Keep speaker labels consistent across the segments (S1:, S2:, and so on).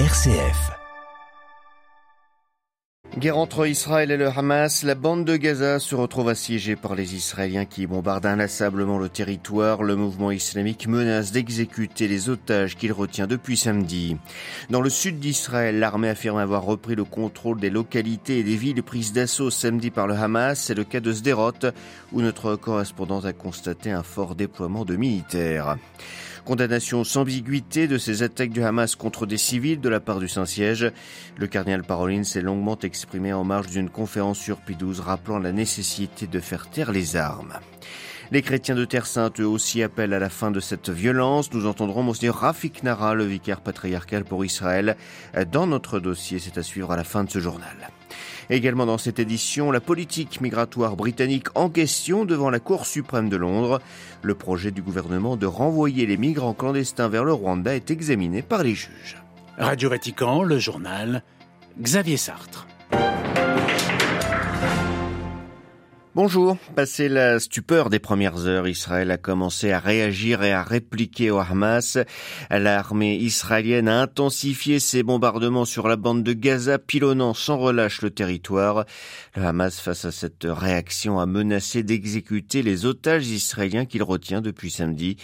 S1: RCF.
S2: Guerre entre Israël et le Hamas, la bande de Gaza se retrouve assiégée par les Israéliens qui bombardent inlassablement le territoire. Le mouvement islamique menace d'exécuter les otages qu'il retient depuis samedi. Dans le sud d'Israël, l'armée affirme avoir repris le contrôle des localités et des villes prises d'assaut samedi par le Hamas. C'est le cas de Sderot, où notre correspondant a constaté un fort déploiement de militaires. Condamnation sans ambiguïté de ces attaques du Hamas contre des civils de la part du Saint-Siège. Le cardinal Parolin s'est longuement exprimé en marge d'une conférence sur Pidouze rappelant la nécessité de faire taire les armes. Les chrétiens de Terre Sainte, eux aussi, appellent à la fin de cette violence. Nous entendrons Monseigneur Rafik Nara, le vicaire patriarcal pour Israël, dans notre dossier. C'est à suivre à la fin de ce journal. Également dans cette édition, la politique migratoire britannique en question devant la Cour suprême de Londres. Le projet du gouvernement de renvoyer les migrants clandestins vers le Rwanda est examiné par les juges.
S3: Radio Vatican, le journal, Xavier Sartre.
S2: Bonjour. Passé la stupeur des premières heures, Israël a commencé à réagir et à répliquer au Hamas. L'armée israélienne a intensifié ses bombardements sur la bande de Gaza, pilonnant sans relâche le territoire. Le Hamas, face à cette réaction, a menacé d'exécuter les otages israéliens qu'il retient depuis samedi,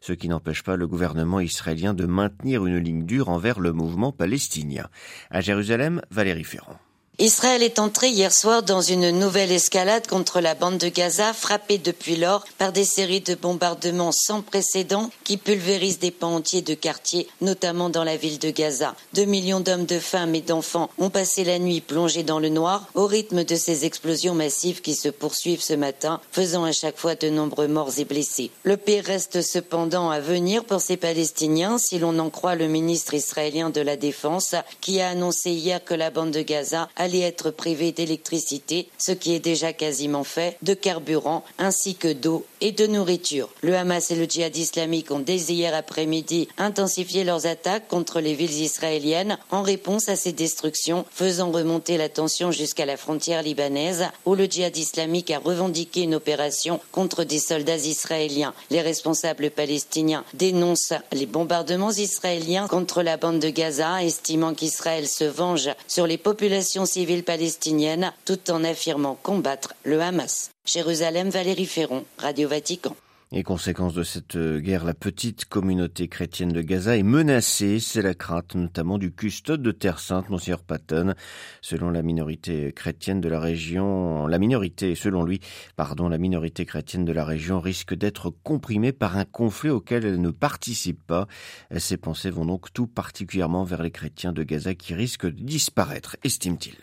S2: ce qui n'empêche pas le gouvernement israélien de maintenir une ligne dure envers le mouvement palestinien. À Jérusalem, Valérie Ferrand.
S4: Israël est entré hier soir dans une nouvelle escalade contre la bande de Gaza, frappée depuis lors par des séries de bombardements sans précédent qui pulvérisent des pans entiers de quartiers, notamment dans la ville de Gaza. Deux millions d'hommes, de femmes et d'enfants ont passé la nuit plongés dans le noir au rythme de ces explosions massives qui se poursuivent ce matin, faisant à chaque fois de nombreux morts et blessés. Le pire reste cependant à venir pour ces Palestiniens, si l'on en croit le ministre israélien de la Défense, qui a annoncé hier que la bande de Gaza allait être privé d'électricité, ce qui est déjà quasiment fait, de carburant ainsi que d'eau et de nourriture. Le Hamas et le djihad islamique ont dès hier après-midi intensifié leurs attaques contre les villes israéliennes en réponse à ces destructions, faisant remonter la tension jusqu'à la frontière libanaise où le djihad islamique a revendiqué une opération contre des soldats israéliens. Les responsables palestiniens dénoncent les bombardements israéliens contre la bande de Gaza, estimant qu'Israël se venge sur les populations civiles palestiniennes tout en affirmant combattre le Hamas. Jérusalem, Valérie Ferron, Radio Vatican.
S2: Et conséquence de cette euh, guerre, la petite communauté chrétienne de Gaza est menacée. C'est la crainte notamment du custode de Terre Sainte, Monseigneur Patton. Selon la minorité chrétienne de la région, la minorité, selon lui, pardon, la minorité chrétienne de la région risque d'être comprimée par un conflit auquel elle ne participe pas. Ses pensées vont donc tout particulièrement vers les chrétiens de Gaza qui risquent de disparaître, estime-t-il.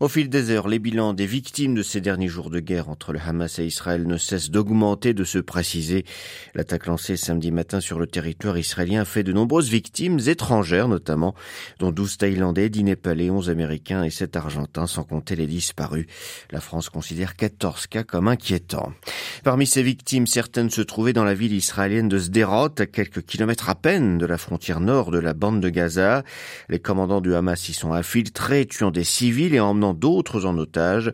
S2: Au fil des heures, les bilans des victimes de ces derniers jours de guerre entre le Hamas et Israël ne cessent d'augmenter, de se préciser. L'attaque lancée samedi matin sur le territoire israélien fait de nombreuses victimes étrangères notamment, dont 12 Thaïlandais, 10 Népalais, 11 Américains et 7 Argentins, sans compter les disparus. La France considère 14 cas comme inquiétants. Parmi ces victimes, certaines se trouvaient dans la ville israélienne de Sderot, à quelques kilomètres à peine de la frontière nord de la bande de Gaza. Les commandants du Hamas y sont infiltrés, tuant des civils et emmenant d'autres en otage.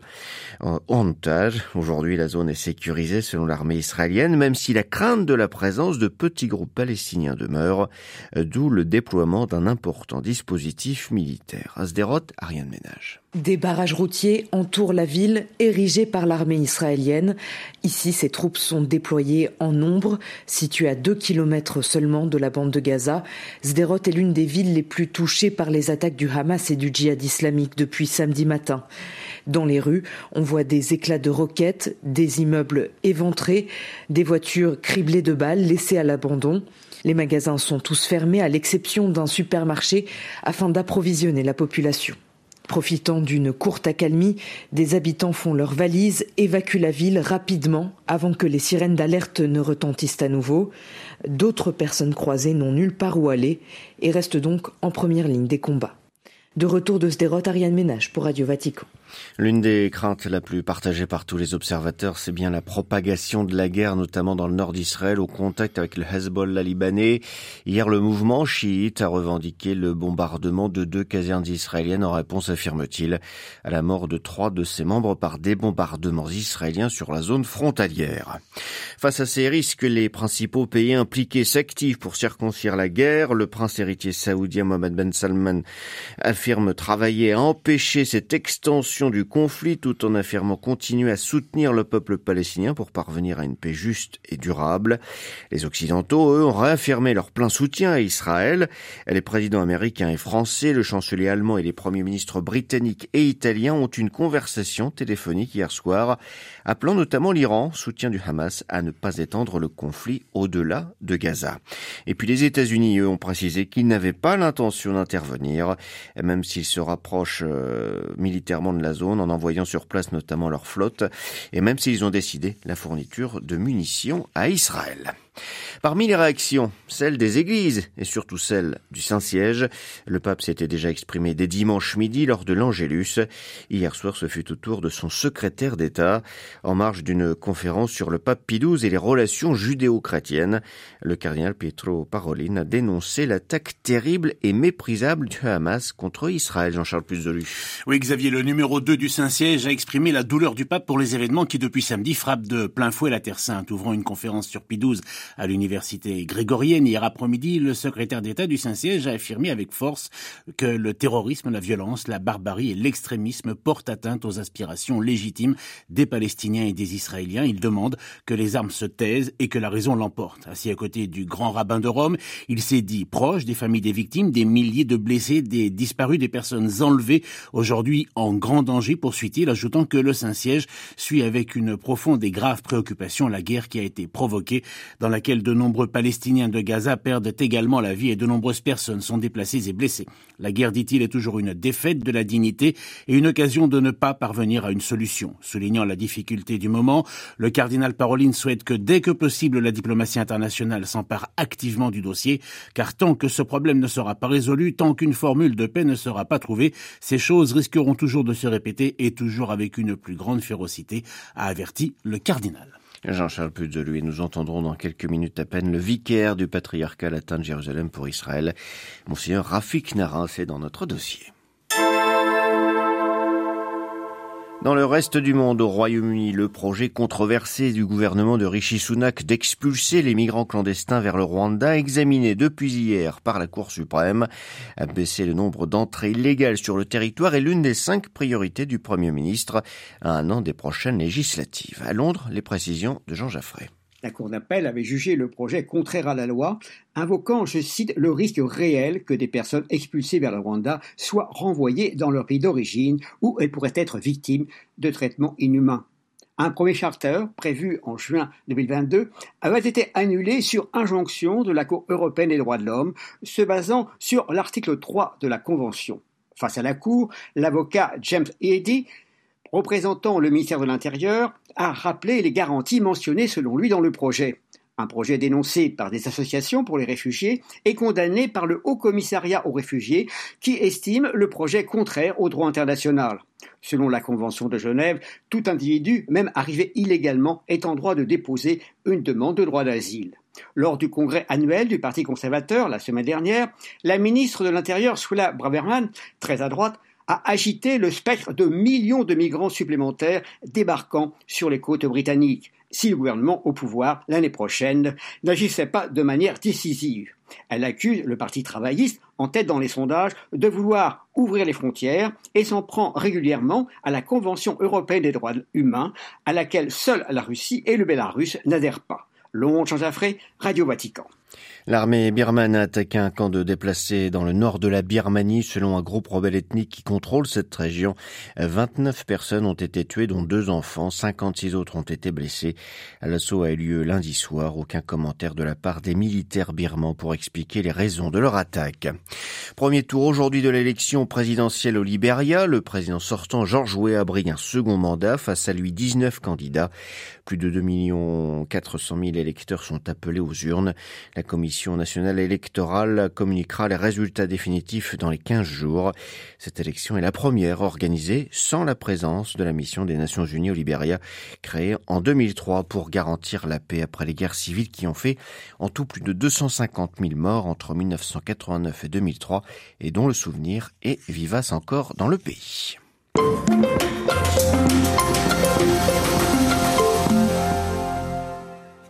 S2: En, otage. Aujourd'hui, la zone est sécurisée selon l'armée israélienne, même si la crainte de la présence de petits groupes palestiniens demeure, d'où le déploiement d'un important dispositif militaire. À Sderot, rien de ménage.
S5: Des barrages routiers entourent la ville, érigés par l'armée israélienne. Ici, ces troupes sont déployées en nombre, situées à 2 km seulement de la bande de Gaza. Sderot est l'une des villes les plus touchées par les attaques du Hamas et du djihad islamique depuis samedi matin. Dans les rues, on voit des éclats de roquettes, des immeubles éventrés, des voitures criblées de balles laissées à l'abandon. Les magasins sont tous fermés à l'exception d'un supermarché afin d'approvisionner la population. Profitant d'une courte accalmie, des habitants font leurs valises, évacuent la ville rapidement avant que les sirènes d'alerte ne retentissent à nouveau. D'autres personnes croisées n'ont nulle part où aller et restent donc en première ligne des combats. De retour de Sderot, Ariane Ménage pour Radio Vatican.
S2: L'une des craintes la plus partagée par tous les observateurs, c'est bien la propagation de la guerre, notamment dans le nord d'Israël, au contact avec le Hezbollah libanais. Hier, le mouvement chiite a revendiqué le bombardement de deux casernes israéliennes en réponse, affirme-t-il, à la mort de trois de ses membres par des bombardements israéliens sur la zone frontalière. Face à ces risques, les principaux pays impliqués s'activent pour circoncire la guerre. Le prince héritier saoudien Mohamed Ben Salman affirme travailler à empêcher cette extension du conflit tout en affirmant continuer à soutenir le peuple palestinien pour parvenir à une paix juste et durable. Les Occidentaux, eux, ont réaffirmé leur plein soutien à Israël. Les présidents américains et français, le chancelier allemand et les premiers ministres britanniques et italiens ont une conversation téléphonique hier soir, appelant notamment l'Iran, soutien du Hamas, à ne pas étendre le conflit au-delà de Gaza. Et puis les États-Unis, eux, ont précisé qu'ils n'avaient pas l'intention d'intervenir, même s'ils se rapprochent euh, militairement de la zone en envoyant sur place notamment leur flotte et même s'ils ont décidé la fourniture de munitions à Israël. Parmi les réactions, celles des églises et surtout celles du Saint-Siège, le pape s'était déjà exprimé dès dimanche midi lors de l'Angélus. Hier soir, ce fut au tour de son secrétaire d'État, en marge d'une conférence sur le pape Pie XII et les relations judéo-chrétiennes. Le cardinal Pietro Parolin a dénoncé l'attaque terrible et méprisable du Hamas contre Israël. Jean-Charles Puzolu.
S3: Oui, Xavier, le numéro 2 du Saint-Siège a exprimé la douleur du pape pour les événements qui, depuis samedi, frappent de plein fouet la Terre Sainte, ouvrant une conférence sur Pie XII à l'université grégorienne. Hier après-midi, le secrétaire d'État du Saint-Siège a affirmé avec force que le terrorisme, la violence, la barbarie et l'extrémisme portent atteinte aux aspirations légitimes des Palestiniens et des Israéliens. Il demande que les armes se taisent et que la raison l'emporte. Assis à côté du grand rabbin de Rome, il s'est dit proche des familles des victimes, des milliers de blessés, des disparus, des personnes enlevées, aujourd'hui en grand danger, poursuit-il, ajoutant que le Saint-Siège suit avec une profonde et grave préoccupation la guerre qui a été provoquée dans dans laquelle de nombreux Palestiniens de Gaza perdent également la vie et de nombreuses personnes sont déplacées et blessées. La guerre, dit-il, est toujours une défaite de la dignité et une occasion de ne pas parvenir à une solution. Soulignant la difficulté du moment, le cardinal Paroline souhaite que dès que possible la diplomatie internationale s'empare activement du dossier, car tant que ce problème ne sera pas résolu, tant qu'une formule de paix ne sera pas trouvée, ces choses risqueront toujours de se répéter et toujours avec une plus grande férocité, a averti le cardinal.
S2: Jean-Charles lui, nous entendrons dans quelques minutes à peine le vicaire du patriarcat latin de Jérusalem pour Israël, Monseigneur Rafik Nara, c'est dans notre dossier. Dans le reste du monde, au Royaume-Uni, le projet controversé du gouvernement de Rishi Sunak d'expulser les migrants clandestins vers le Rwanda, examiné depuis hier par la Cour suprême, a baissé le nombre d'entrées illégales sur le territoire est l'une des cinq priorités du Premier ministre à un an des prochaines législatives. À Londres, les précisions de Jean Jaffray.
S1: La Cour d'appel avait jugé le projet contraire à la loi, invoquant, je cite, le risque réel que des personnes expulsées vers le Rwanda soient renvoyées dans leur pays d'origine où elles pourraient être victimes de traitements inhumains. Un premier charter, prévu en juin 2022, avait été annulé sur injonction de la Cour européenne des droits de l'homme, se basant sur l'article 3 de la Convention. Face à la Cour, l'avocat James Eddy représentant le ministère de l'Intérieur, a rappelé les garanties mentionnées selon lui dans le projet. Un projet dénoncé par des associations pour les réfugiés et condamné par le Haut Commissariat aux réfugiés qui estime le projet contraire au droit international. Selon la Convention de Genève, tout individu, même arrivé illégalement, est en droit de déposer une demande de droit d'asile. Lors du congrès annuel du Parti conservateur la semaine dernière, la ministre de l'Intérieur, Sula Braverman, très à droite, a agité le spectre de millions de migrants supplémentaires débarquant sur les côtes britanniques si le gouvernement au pouvoir l'année prochaine n'agissait pas de manière décisive. Elle accuse le Parti travailliste, en tête dans les sondages, de vouloir ouvrir les frontières et s'en prend régulièrement à la Convention européenne des droits humains, à laquelle seule la Russie et le Bélarus n'adhèrent pas. Londres, Jean Radio Vatican.
S2: L'armée birmane a attaqué un camp de déplacés dans le nord de la Birmanie selon un groupe rebelle ethnique qui contrôle cette région. 29 personnes ont été tuées dont deux enfants, 56 autres ont été blessés. L'assaut a eu lieu lundi soir, aucun commentaire de la part des militaires birmans pour expliquer les raisons de leur attaque. Premier tour aujourd'hui de l'élection présidentielle au Libéria, le président sortant George Weah brille un second mandat face à lui 19 candidats. Plus de 2 400 000 électeurs sont appelés aux urnes. La Commission nationale électorale communiquera les résultats définitifs dans les 15 jours. Cette élection est la première organisée sans la présence de la mission des Nations Unies au Libéria, créée en 2003 pour garantir la paix après les guerres civiles qui ont fait en tout plus de 250 000 morts entre 1989 et 2003 et dont le souvenir est vivace encore dans le pays.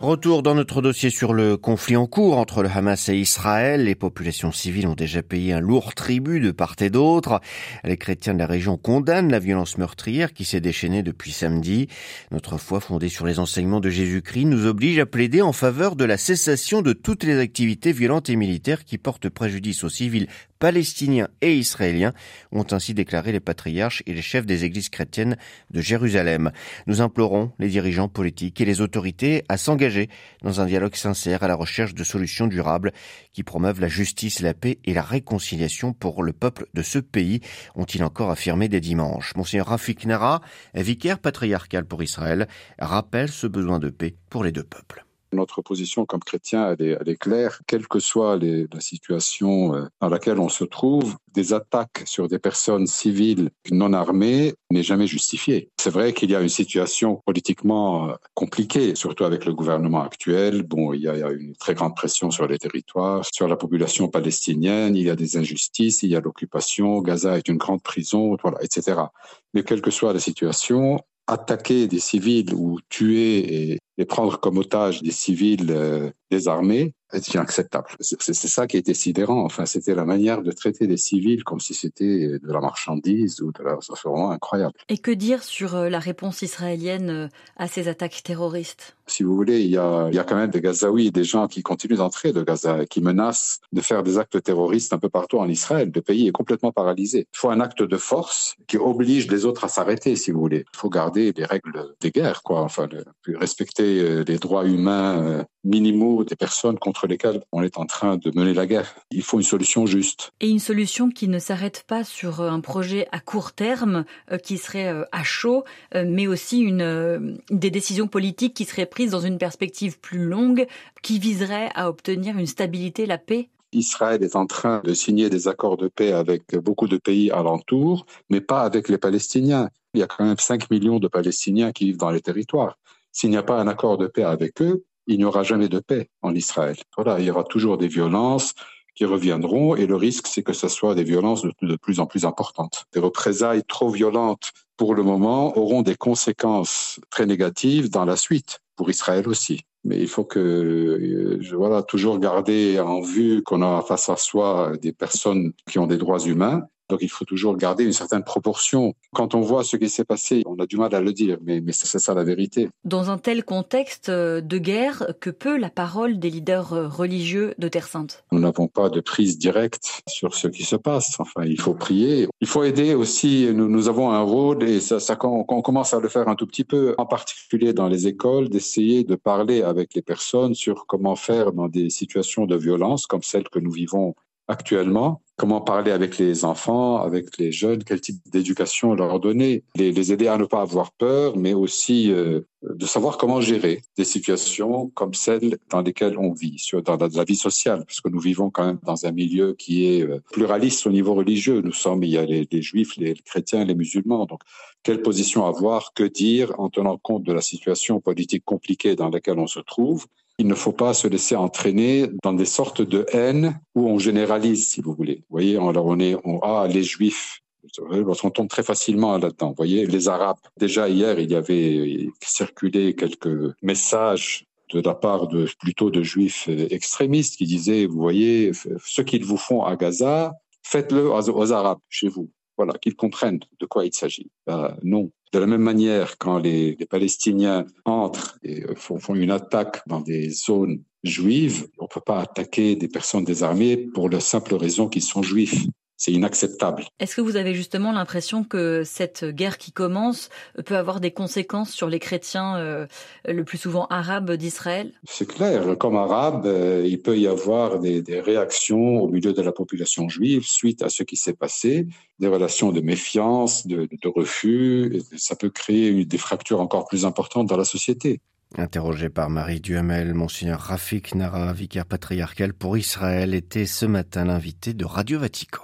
S2: Retour dans notre dossier sur le conflit en cours entre le Hamas et Israël. Les populations civiles ont déjà payé un lourd tribut de part et d'autre. Les chrétiens de la région condamnent la violence meurtrière qui s'est déchaînée depuis samedi. Notre foi fondée sur les enseignements de Jésus-Christ nous oblige à plaider en faveur de la cessation de toutes les activités violentes et militaires qui portent préjudice aux civils palestiniens et israéliens, ont ainsi déclaré les patriarches et les chefs des églises chrétiennes de Jérusalem. Nous implorons les dirigeants politiques et les autorités à s'engager dans un dialogue sincère à la recherche de solutions durables qui promeuvent la justice, la paix et la réconciliation pour le peuple de ce pays, ont-ils encore affirmé dès dimanche. Monseigneur Rafik Nara, vicaire patriarcal pour Israël, rappelle ce besoin de paix pour les deux peuples.
S6: Notre position comme chrétien, elle est, claire. Quelle que soit la situation euh, dans laquelle on se trouve, des attaques sur des personnes civiles non armées n'est jamais justifiée. C'est vrai qu'il y a une situation politiquement euh, compliquée, surtout avec le gouvernement actuel. Bon, il y a une très grande pression sur les territoires, sur la population palestinienne. Il y a des injustices, il y a l'occupation. Gaza est une grande prison, voilà, etc. Mais quelle que soit la situation, attaquer des civils ou tuer et, prendre comme otage des civils euh, désarmés est inacceptable. C'est ça qui était sidérant. Enfin, c'était la manière de traiter les civils comme si c'était de la marchandise ou de la... C'est vraiment incroyable.
S7: Et que dire sur euh, la réponse israélienne euh, à ces attaques terroristes?
S6: Si vous voulez, il y a, il y a quand même des Gazaouis, des gens qui continuent d'entrer de Gaza, qui menacent de faire des actes terroristes un peu partout en Israël. Le pays est complètement paralysé. Il faut un acte de force qui oblige les autres à s'arrêter, si vous voulez. Il faut garder les règles des guerres, quoi. Enfin, respecter euh, les droits humains minimaux des personnes contre lesquelles on est en train de mener la guerre. Il faut une solution juste.
S7: Et une solution qui ne s'arrête pas sur euh, un projet à court terme euh, qui serait euh, à chaud, mais aussi une, des décisions politiques qui seraient prises dans une perspective plus longue qui viserait à obtenir une stabilité, la paix
S6: Israël est en train de signer des accords de paix avec beaucoup de pays alentours, mais pas avec les Palestiniens. Il y a quand même 5 millions de Palestiniens qui vivent dans les territoires. S'il n'y a pas un accord de paix avec eux, il n'y aura jamais de paix en Israël. Voilà, il y aura toujours des violences qui reviendront et le risque, c'est que ce soit des violences de, plus en plus importantes. Des représailles trop violentes pour le moment auront des conséquences très négatives dans la suite pour Israël aussi. Mais il faut que, euh, voilà, toujours garder en vue qu'on a face à soi des personnes qui ont des droits humains donc il faut toujours garder une certaine proportion. Quand on voit ce qui s'est passé, on a du mal à le dire, mais, mais c'est ça la vérité.
S7: Dans un tel contexte euh, de guerre, que peut la parole des leaders euh, religieux de Terre Sainte?
S6: Nous n'avons pas de prise directe sur ce qui se passe. Enfin, il faut prier. Il faut aider aussi. Nous, nous avons un rôle et ça, ça on, on commence à le faire un tout petit peu, en particulier dans les écoles, d'essayer de parler avec les personnes sur comment faire dans des situations de violence comme celles que nous vivons actuellement, comment parler avec les enfants, avec les jeunes, quel type d'éducation leur donner, les, les, aider à ne pas avoir peur, mais aussi euh, de savoir comment gérer des situations comme celles dans lesquelles on vit, dans, la vie sociale, parce que nous vivons quand même dans un milieu qui est euh, pluraliste au niveau religieux. Nous sommes, il y a les juifs, les chrétiens, les musulmans. Donc, quelle position avoir, que dire en tenant compte de la situation politique compliquée dans laquelle on se trouve? Il ne faut pas se laisser entraîner dans des sortes de haine où on généralise, si vous voulez. Vous voyez, alors on est, on, ah, les juifs, on tombe très facilement là-dedans. Vous voyez, les Arabes. Déjà hier, il y avait circulé quelques messages de la part de plutôt de juifs extrémistes qui disaient, vous voyez, ce qu'ils vous font à Gaza, faites-le aux, aux Arabes chez vous. Voilà, qu'ils comprennent de quoi il s'agit. Ben, non, de la même manière, quand les, les Palestiniens entrent et euh, font, font, une attaque dans des zones juives, on ne peut pas attaquer des personnes désarmées pour la simple raison qu'ils sont juifs. C'est inacceptable.
S7: Est-ce que vous avez justement l'impression que cette guerre qui commence peut avoir des conséquences sur les chrétiens, euh, le plus souvent arabes d'Israël?
S6: C'est clair. Comme arabe, euh, il peut y avoir des, des, réactions au milieu de la population juive suite à ce qui s'est passé, des relations de méfiance, de, de refus. Ça peut créer des fractures encore plus importantes dans la société.
S2: Interrogé par Marie Duhamel, Monseigneur Rafik Nara, vicaire patriarcal pour Israël, était ce matin l'invité de Radio Vatican.